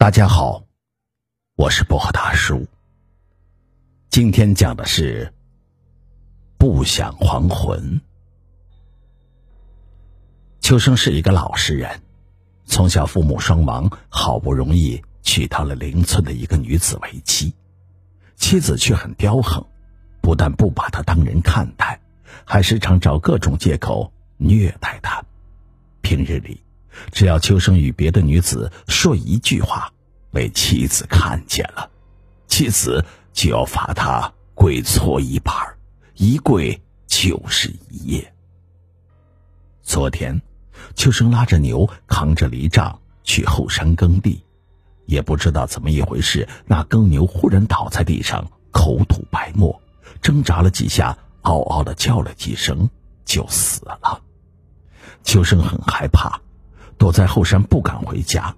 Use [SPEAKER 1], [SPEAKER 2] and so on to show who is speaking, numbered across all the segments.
[SPEAKER 1] 大家好，我是薄荷大叔。今天讲的是不想还魂。秋生是一个老实人，从小父母双亡，好不容易娶到了邻村的一个女子为妻，妻子却很刁横，不但不把他当人看待，还时常找各种借口虐待他。平日里。只要秋生与别的女子说一句话，被妻子看见了，妻子就要罚他跪搓衣板，一跪就是一夜。昨天，秋生拉着牛，扛着犁杖去后山耕地，也不知道怎么一回事，那耕牛忽然倒在地上，口吐白沫，挣扎了几下，嗷嗷的叫了几声，就死了。秋生很害怕。躲在后山不敢回家。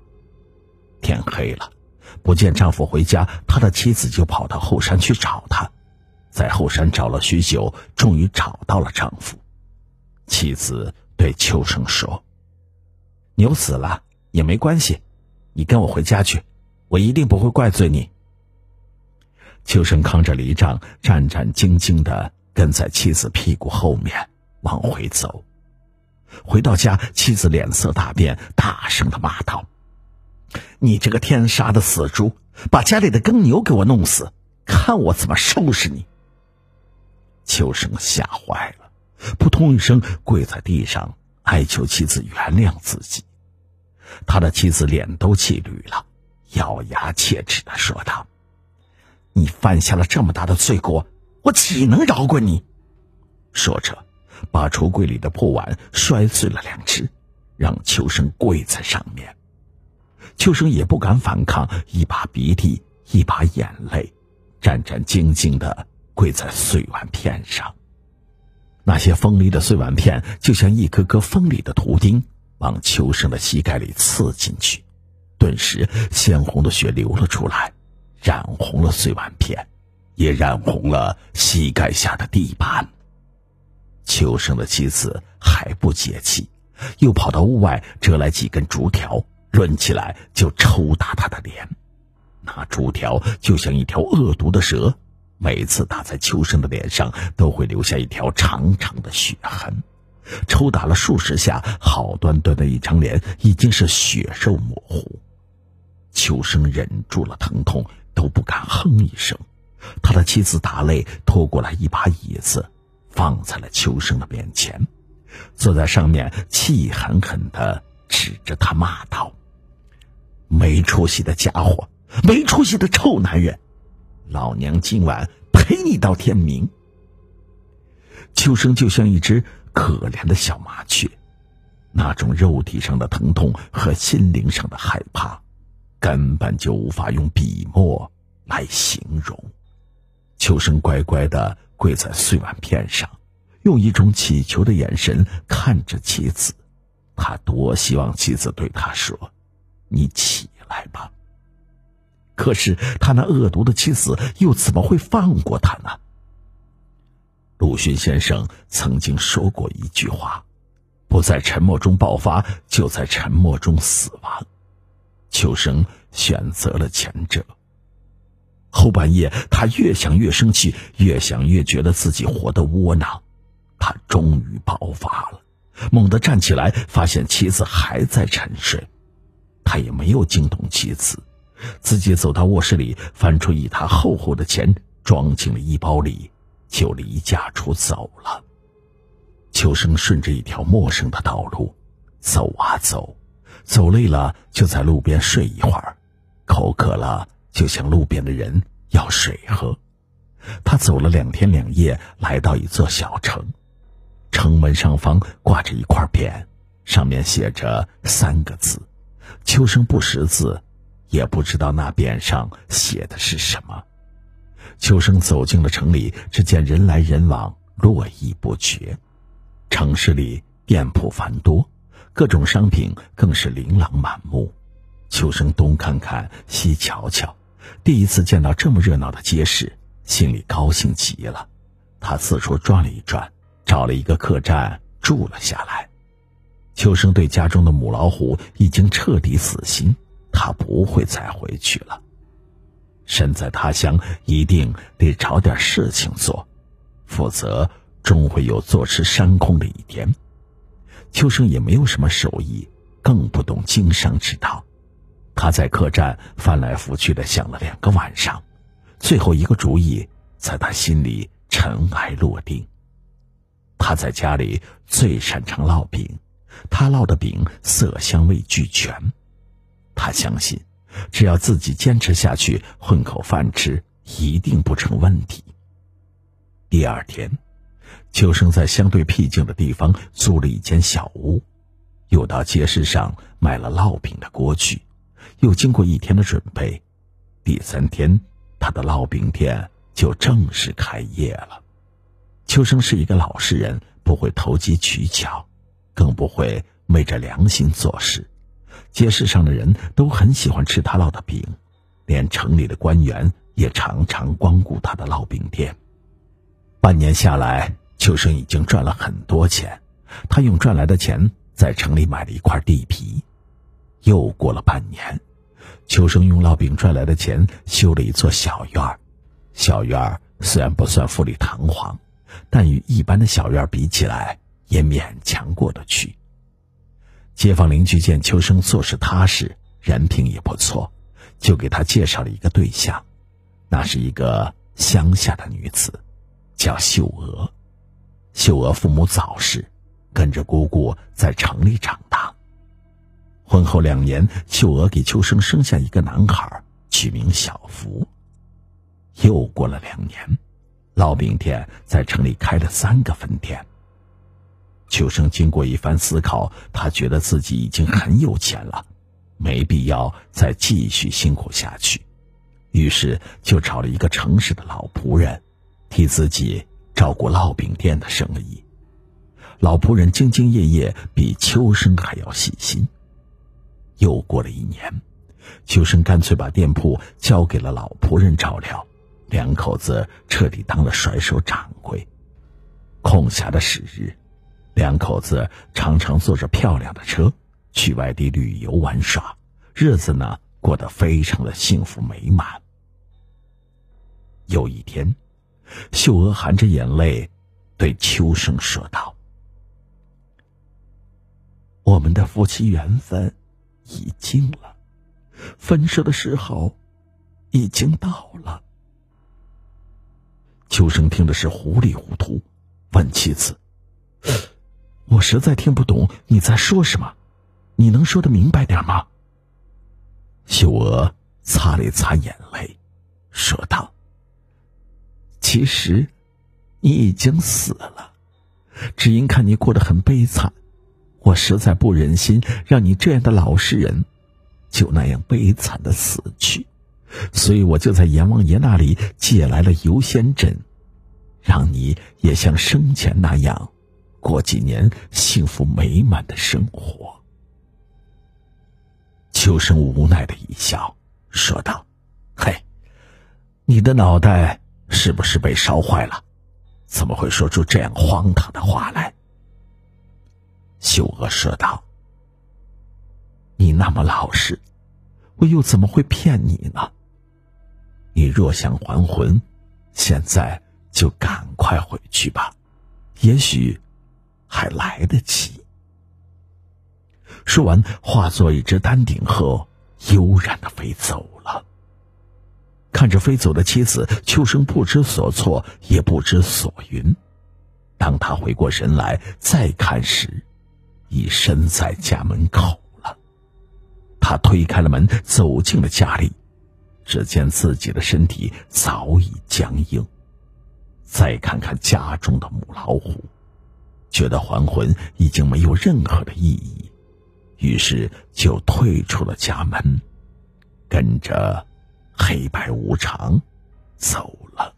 [SPEAKER 1] 天黑了，不见丈夫回家，他的妻子就跑到后山去找他，在后山找了许久，终于找到了丈夫。妻子对秋生说：“牛死了也没关系，你跟我回家去，我一定不会怪罪你。”秋生扛着犁杖，战战兢兢的跟在妻子屁股后面往回走。回到家，妻子脸色大变，大声的骂道：“你这个天杀的死猪，把家里的耕牛给我弄死，看我怎么收拾你！”秋生吓坏了，扑通一声跪在地上，哀求妻子原谅自己。他的妻子脸都气绿了，咬牙切齿的说道：“你犯下了这么大的罪过，我岂能饶过你？”说着。把橱柜里的破碗摔碎了两只，让秋生跪在上面。秋生也不敢反抗，一把鼻涕一把眼泪，战战兢兢的跪在碎碗片上。那些锋利的碎碗片就像一颗颗锋利的图钉，往秋生的膝盖里刺进去。顿时，鲜红的血流了出来，染红了碎碗片，也染红了膝盖下的地板。秋生的妻子还不解气，又跑到屋外折来几根竹条，抡起来就抽打他的脸。那竹条就像一条恶毒的蛇，每次打在秋生的脸上，都会留下一条长长的血痕。抽打了数十下，好端端的一张脸已经是血肉模糊。秋生忍住了疼痛，都不敢哼一声。他的妻子打累，拖过来一把椅子。放在了秋生的面前，坐在上面，气狠狠的指着他骂道：“没出息的家伙，没出息的臭男人，老娘今晚陪你到天明。”秋生就像一只可怜的小麻雀，那种肉体上的疼痛和心灵上的害怕，根本就无法用笔墨来形容。秋生乖乖的。跪在碎碗片上，用一种乞求的眼神看着妻子。他多希望妻子对他说：“你起来吧。”可是他那恶毒的妻子又怎么会放过他呢？鲁迅先生曾经说过一句话：“不在沉默中爆发，就在沉默中死亡。”秋生选择了前者。后半夜，他越想越生气，越想越觉得自己活得窝囊。他终于爆发了，猛地站起来，发现妻子还在沉睡。他也没有惊动妻子，自己走到卧室里，翻出一沓厚厚的钱，装进了衣包里，就离家出走了。秋生顺着一条陌生的道路，走啊走，走累了就在路边睡一会儿，口渴了。就向路边的人要水喝。他走了两天两夜，来到一座小城，城门上方挂着一块匾，上面写着三个字。秋生不识字，也不知道那匾上写的是什么。秋生走进了城里，只见人来人往，络绎不绝。城市里店铺繁多，各种商品更是琳琅满目。秋生东看看，西瞧瞧。第一次见到这么热闹的街市，心里高兴极了。他四处转了一转，找了一个客栈住了下来。秋生对家中的母老虎已经彻底死心，他不会再回去了。身在他乡，一定得找点事情做，否则终会有坐吃山空的一天。秋生也没有什么手艺，更不懂经商之道。他在客栈翻来覆去的想了两个晚上，最后一个主意在他心里尘埃落定。他在家里最擅长烙饼，他烙的饼色香味俱全。他相信，只要自己坚持下去，混口饭吃一定不成问题。第二天，秋生在相对僻静的地方租了一间小屋，又到街市上买了烙饼的锅具，又经过一天的准备，第三天，他的烙饼店就正式开业了。秋生是一个老实人，不会投机取巧，更不会昧着良心做事。街市上的人都很喜欢吃他烙的饼，连城里的官员也常常光顾他的烙饼店。半年下来，秋生已经赚了很多钱。他用赚来的钱在城里买了一块地皮。又过了半年，秋生用烙饼赚来的钱修了一座小院儿。小院儿虽然不算富丽堂皇。但与一般的小院比起来，也勉强过得去。街坊邻居见秋生做事踏实，人品也不错，就给他介绍了一个对象。那是一个乡下的女子，叫秀娥。秀娥父母早逝，跟着姑姑在城里长。婚后两年，秀娥给秋生生下一个男孩，取名小福。又过了两年。烙饼店在城里开了三个分店。秋生经过一番思考，他觉得自己已经很有钱了，没必要再继续辛苦下去，于是就找了一个城市的老仆人，替自己照顾烙饼店的生意。老仆人兢兢业业，比秋生还要细心。又过了一年，秋生干脆把店铺交给了老仆人照料。两口子彻底当了甩手掌柜。空暇的时日，两口子常常坐着漂亮的车去外地旅游玩耍，日子呢过得非常的幸福美满。有一天，秀娥含着眼泪对秋生说道：“我们的夫妻缘分已经了，分手的时候已经到了。”秋生听的是糊里糊涂，问妻子：“我实在听不懂你在说什么，你能说的明白点吗？”秀娥擦了擦眼泪，说道：“其实，你已经死了，只因看你过得很悲惨，我实在不忍心让你这样的老实人，就那样悲惨的死去。”所以我就在阎王爷那里借来了游仙针，让你也像生前那样，过几年幸福美满的生活。秋生无奈的一笑，说道：“嘿，你的脑袋是不是被烧坏了？怎么会说出这样荒唐的话来？”秀娥说道：“你那么老实，我又怎么会骗你呢？”你若想还魂，现在就赶快回去吧，也许还来得及。说完，化作一只丹顶鹤，悠然的飞走了。看着飞走的妻子，秋生不知所措，也不知所云。当他回过神来，再看时，已身在家门口了。他推开了门，走进了家里。只见自己的身体早已僵硬，再看看家中的母老虎，觉得还魂已经没有任何的意义，于是就退出了家门，跟着黑白无常走了。